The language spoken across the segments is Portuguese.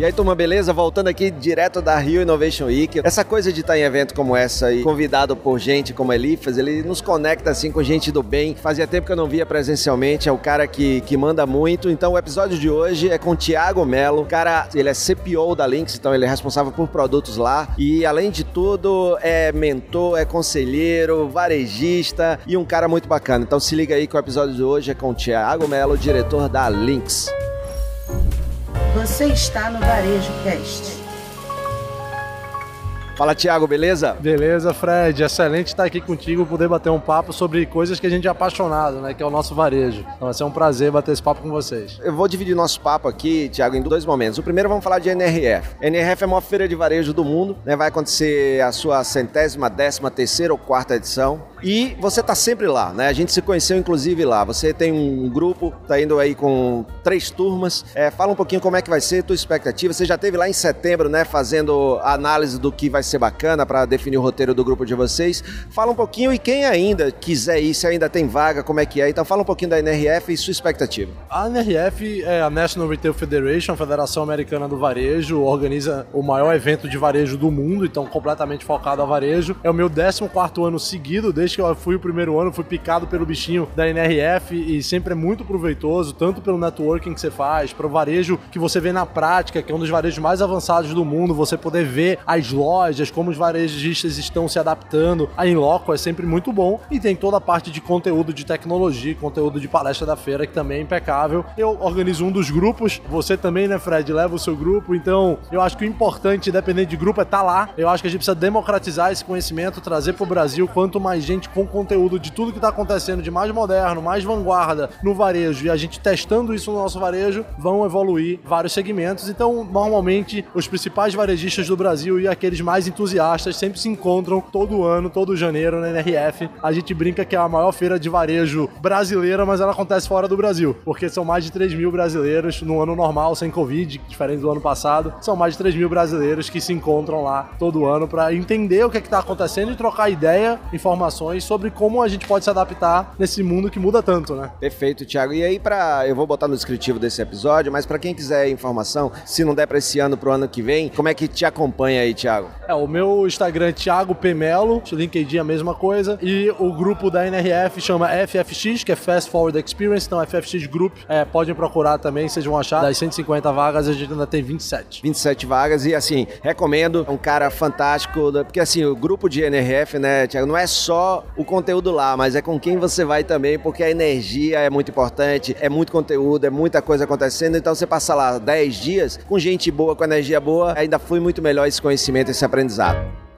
E aí, turma, beleza? Voltando aqui direto da Rio Innovation Week. Essa coisa de estar em evento como essa e convidado por gente como Elifas, ele nos conecta assim com gente do bem. Fazia tempo que eu não via presencialmente, é o cara que, que manda muito. Então, o episódio de hoje é com o Thiago Melo. O cara, ele é CPO da Lynx, então ele é responsável por produtos lá. E, além de tudo, é mentor, é conselheiro, varejista e um cara muito bacana. Então, se liga aí que o episódio de hoje é com o Thiago Melo, diretor da Lynx. Você está no Varejo Cast. Fala, Thiago, beleza? Beleza, Fred. Excelente estar aqui contigo, poder bater um papo sobre coisas que a gente é apaixonado, né? Que é o nosso varejo. Então vai ser um prazer bater esse papo com vocês. Eu vou dividir nosso papo aqui, Thiago, em dois momentos. O primeiro vamos falar de NRF. NRF é a maior feira de varejo do mundo, né? Vai acontecer a sua centésima, décima terceira ou quarta edição. E você tá sempre lá, né? A gente se conheceu inclusive lá. Você tem um grupo, tá indo aí com três turmas. É, fala um pouquinho como é que vai ser, tua expectativa. Você já teve lá em setembro, né? Fazendo análise do que vai ser bacana para definir o roteiro do grupo de vocês. Fala um pouquinho e quem ainda quiser ir, se ainda tem vaga, como é que é. Então fala um pouquinho da NRF e sua expectativa. A NRF é a National Retail Federation, a Federação Americana do Varejo, organiza o maior evento de varejo do mundo, então completamente focado a varejo. É o meu 14 ano seguido, desde que eu fui o primeiro ano, fui picado pelo bichinho da NRF e sempre é muito proveitoso, tanto pelo networking que você faz, para o varejo que você vê na prática, que é um dos varejos mais avançados do mundo, você poder ver as lojas, como os varejistas estão se adaptando. A Inloco é sempre muito bom e tem toda a parte de conteúdo de tecnologia, conteúdo de palestra da feira que também é impecável. Eu organizo um dos grupos, você também, né, Fred, leva o seu grupo, então eu acho que o importante, independente de grupo, é estar tá lá. Eu acho que a gente precisa democratizar esse conhecimento, trazer para o Brasil quanto mais gente com conteúdo de tudo que está acontecendo de mais moderno, mais vanguarda no varejo e a gente testando isso no nosso varejo, vão evoluir vários segmentos. Então, normalmente, os principais varejistas do Brasil e aqueles mais entusiastas sempre se encontram todo ano, todo janeiro na NRF. A gente brinca que é a maior feira de varejo brasileira, mas ela acontece fora do Brasil, porque são mais de 3 mil brasileiros no ano normal, sem Covid, diferente do ano passado. São mais de 3 mil brasileiros que se encontram lá todo ano para entender o que é está acontecendo e trocar ideia, informações sobre como a gente pode se adaptar nesse mundo que muda tanto, né? Perfeito, Thiago. E aí, para eu vou botar no descritivo desse episódio, mas para quem quiser informação, se não der para esse ano, pro ano que vem, como é que te acompanha aí, Thiago? É, o meu Instagram é Thiago Pemelo, LinkedIn a mesma coisa, e o grupo da NRF chama FFX, que é Fast Forward Experience, então FFX Group, é, podem procurar também, vocês vão achar. Das 150 vagas, a gente ainda tem 27. 27 vagas, e assim, recomendo, é um cara fantástico, porque assim, o grupo de NRF, né, Thiago, não é só o conteúdo lá, mas é com quem você vai também, porque a energia é muito importante, é muito conteúdo, é muita coisa acontecendo, então você passa lá 10 dias com gente boa, com energia boa, ainda foi muito melhor esse conhecimento, esse aprendizado.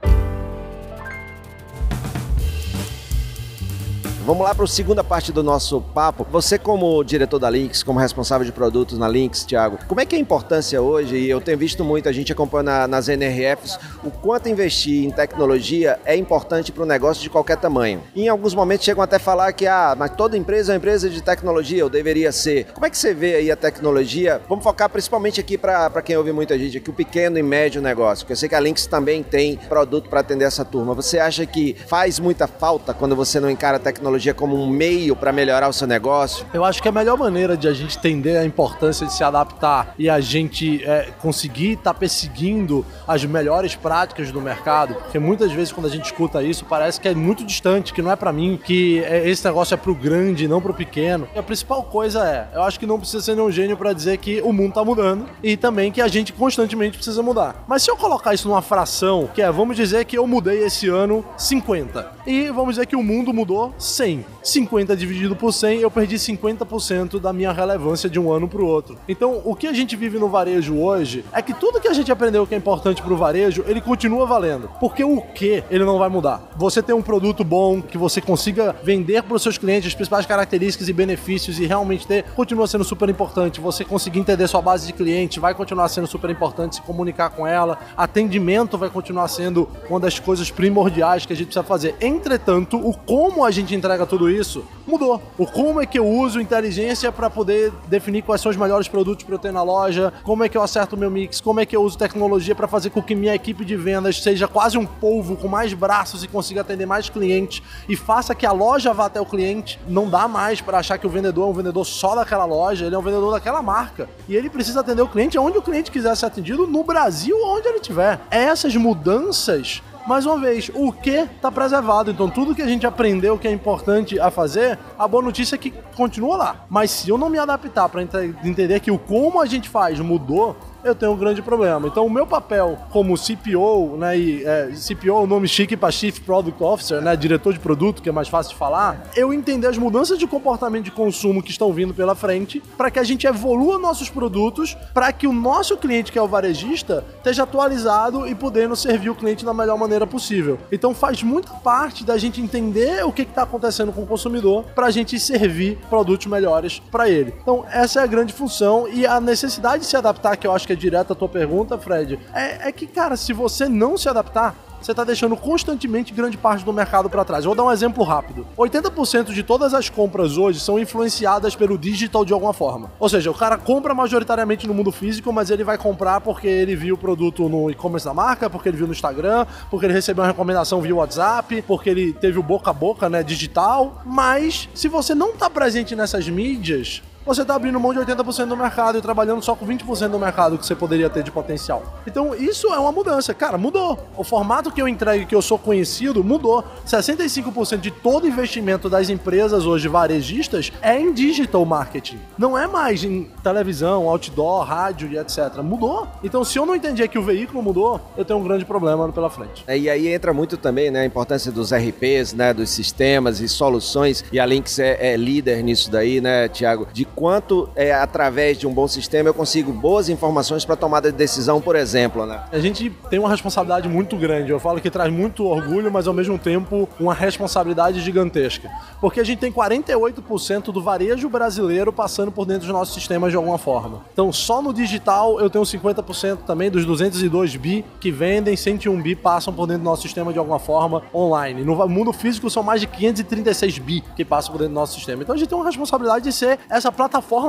Vamos lá para a segunda parte do nosso papo. Você, como diretor da Lynx, como responsável de produtos na Lynx, Thiago, como é que é a importância hoje, e eu tenho visto muito, a gente acompanha nas NRFs, o quanto investir em tecnologia é importante para o negócio de qualquer tamanho. E em alguns momentos chegam até a falar que, ah, mas toda empresa é uma empresa de tecnologia, eu deveria ser. Como é que você vê aí a tecnologia? Vamos focar principalmente aqui para quem ouve muita gente, aqui o pequeno e médio negócio, porque eu sei que a Lynx também tem produto para atender essa turma. Você acha que faz muita falta quando você não encara a tecnologia tecnologia como um meio para melhorar o seu negócio? Eu acho que a melhor maneira de a gente entender a importância de se adaptar e a gente é, conseguir estar tá perseguindo as melhores práticas do mercado, porque muitas vezes quando a gente escuta isso parece que é muito distante, que não é para mim, que é, esse negócio é pro grande, não pro pequeno. E a principal coisa é, eu acho que não precisa ser nenhum gênio para dizer que o mundo tá mudando e também que a gente constantemente precisa mudar. Mas se eu colocar isso numa fração, que é, vamos dizer que eu mudei esse ano 50 e vamos dizer que o mundo mudou 100 100. 50 dividido por 100, eu perdi 50% da minha relevância de um ano para o outro. Então, o que a gente vive no varejo hoje é que tudo que a gente aprendeu que é importante para o varejo, ele continua valendo. Porque o que ele não vai mudar? Você ter um produto bom, que você consiga vender para os seus clientes as principais características e benefícios e realmente ter, continua sendo super importante. Você conseguir entender sua base de cliente vai continuar sendo super importante, se comunicar com ela. Atendimento vai continuar sendo uma das coisas primordiais que a gente precisa fazer. Entretanto, o como a gente entrega entrega tudo isso, mudou. O como é que eu uso inteligência para poder definir quais são os melhores produtos para eu ter na loja, como é que eu acerto o meu mix, como é que eu uso tecnologia para fazer com que minha equipe de vendas seja quase um polvo com mais braços e consiga atender mais clientes e faça que a loja vá até o cliente. Não dá mais para achar que o vendedor é um vendedor só daquela loja, ele é um vendedor daquela marca. E ele precisa atender o cliente onde o cliente quiser ser atendido, no Brasil, onde ele estiver. Essas mudanças mais uma vez, o que está preservado. Então, tudo que a gente aprendeu que é importante a fazer, a boa notícia é que continua lá. Mas se eu não me adaptar para entender que o como a gente faz mudou, eu tenho um grande problema. Então, o meu papel como CPO, né, e é, CPO é o nome chique para Chief Product Officer, né, diretor de produto, que é mais fácil de falar, eu entender as mudanças de comportamento de consumo que estão vindo pela frente, para que a gente evolua nossos produtos, para que o nosso cliente, que é o varejista, esteja atualizado e podendo servir o cliente da melhor maneira possível. Então, faz muita parte da gente entender o que está acontecendo com o consumidor, para a gente servir produtos melhores para ele. Então, essa é a grande função e a necessidade de se adaptar, que eu acho que é direta a tua pergunta, Fred, é, é que, cara, se você não se adaptar, você está deixando constantemente grande parte do mercado para trás. Eu vou dar um exemplo rápido. 80% de todas as compras hoje são influenciadas pelo digital de alguma forma. Ou seja, o cara compra majoritariamente no mundo físico, mas ele vai comprar porque ele viu o produto no e-commerce da marca, porque ele viu no Instagram, porque ele recebeu uma recomendação via WhatsApp, porque ele teve o boca a boca, né, digital. Mas se você não está presente nessas mídias, você está abrindo mão de 80% do mercado e trabalhando só com 20% do mercado que você poderia ter de potencial. Então, isso é uma mudança. Cara, mudou. O formato que eu entrego, que eu sou conhecido, mudou. 65% de todo investimento das empresas hoje varejistas é em digital marketing. Não é mais em televisão, outdoor, rádio e etc. Mudou. Então, se eu não entendi que o veículo mudou, eu tenho um grande problema pela frente. É, e aí entra muito também né, a importância dos RPs, né, dos sistemas e soluções. E a Lynx é, é líder nisso daí, né, Tiago? De quanto é, através de um bom sistema eu consigo boas informações para tomada de decisão, por exemplo, né? A gente tem uma responsabilidade muito grande. Eu falo que traz muito orgulho, mas ao mesmo tempo uma responsabilidade gigantesca. Porque a gente tem 48% do varejo brasileiro passando por dentro dos nossos sistemas de alguma forma. Então, só no digital eu tenho 50% também dos 202 bi que vendem, 101 bi passam por dentro do nosso sistema de alguma forma online. No mundo físico são mais de 536 bi que passam por dentro do nosso sistema. Então a gente tem uma responsabilidade de ser essa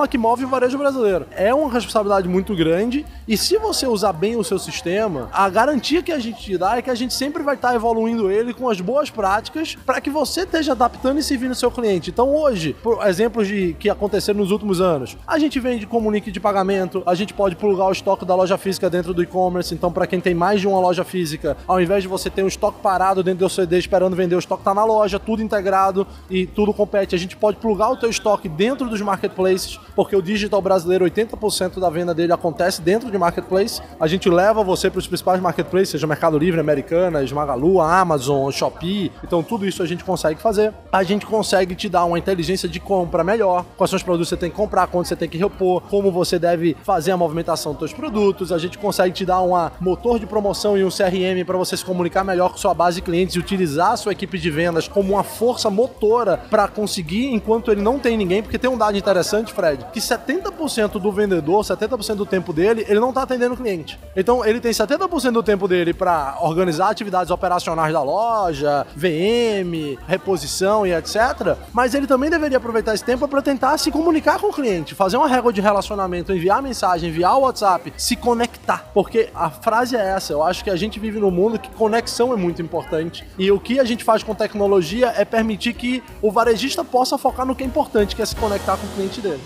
que move o varejo brasileiro. É uma responsabilidade muito grande e se você usar bem o seu sistema, a garantia que a gente te dá é que a gente sempre vai estar evoluindo ele com as boas práticas para que você esteja adaptando e servindo seu cliente. Então hoje, por exemplos de que aconteceram nos últimos anos, a gente vende comunique de pagamento, a gente pode plugar o estoque da loja física dentro do e-commerce, então para quem tem mais de uma loja física, ao invés de você ter um estoque parado dentro do CD esperando vender, o estoque tá na loja, tudo integrado e tudo compete, a gente pode plugar o teu estoque dentro dos marketplaces marketplaces, porque o digital brasileiro, 80% da venda dele acontece dentro de marketplace. A gente leva você para os principais marketplaces, seja Mercado Livre, Americanas, Magalu, Amazon, Shopee. Então tudo isso a gente consegue fazer. A gente consegue te dar uma inteligência de compra melhor, quais são os produtos que você tem que comprar, quando você tem que repor, como você deve fazer a movimentação dos seus produtos. A gente consegue te dar um motor de promoção e um CRM para você se comunicar melhor com sua base de clientes e utilizar a sua equipe de vendas como uma força motora para conseguir enquanto ele não tem ninguém, porque tem um dado interessante interessante, Fred, que 70% do vendedor, 70% do tempo dele, ele não está atendendo o cliente. Então, ele tem 70% do tempo dele para organizar atividades operacionais da loja, VM, reposição e etc. Mas ele também deveria aproveitar esse tempo para tentar se comunicar com o cliente, fazer uma régua de relacionamento, enviar mensagem, enviar o WhatsApp, se conectar. Porque a frase é essa, eu acho que a gente vive num mundo que conexão é muito importante. E o que a gente faz com tecnologia é permitir que o varejista possa focar no que é importante, que é se conectar com o cliente dele.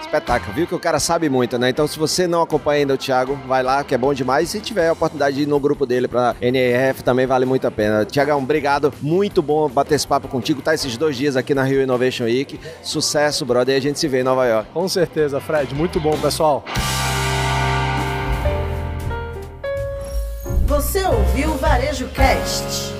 Espetáculo, viu que o cara sabe muito, né? Então, se você não acompanha ainda o Thiago, vai lá, que é bom demais. E se tiver a oportunidade de ir no grupo dele pra NRF, também vale muito a pena. Tiagão, obrigado. Muito bom bater esse papo contigo. Tá esses dois dias aqui na Rio Innovation Week. Sucesso, brother. E a gente se vê em Nova York. Com certeza, Fred. Muito bom, pessoal. Você ouviu o Varejo Cast.